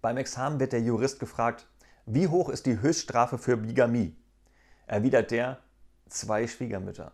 Beim Examen wird der Jurist gefragt, wie hoch ist die Höchststrafe für Bigamie? Erwidert der, zwei Schwiegermütter.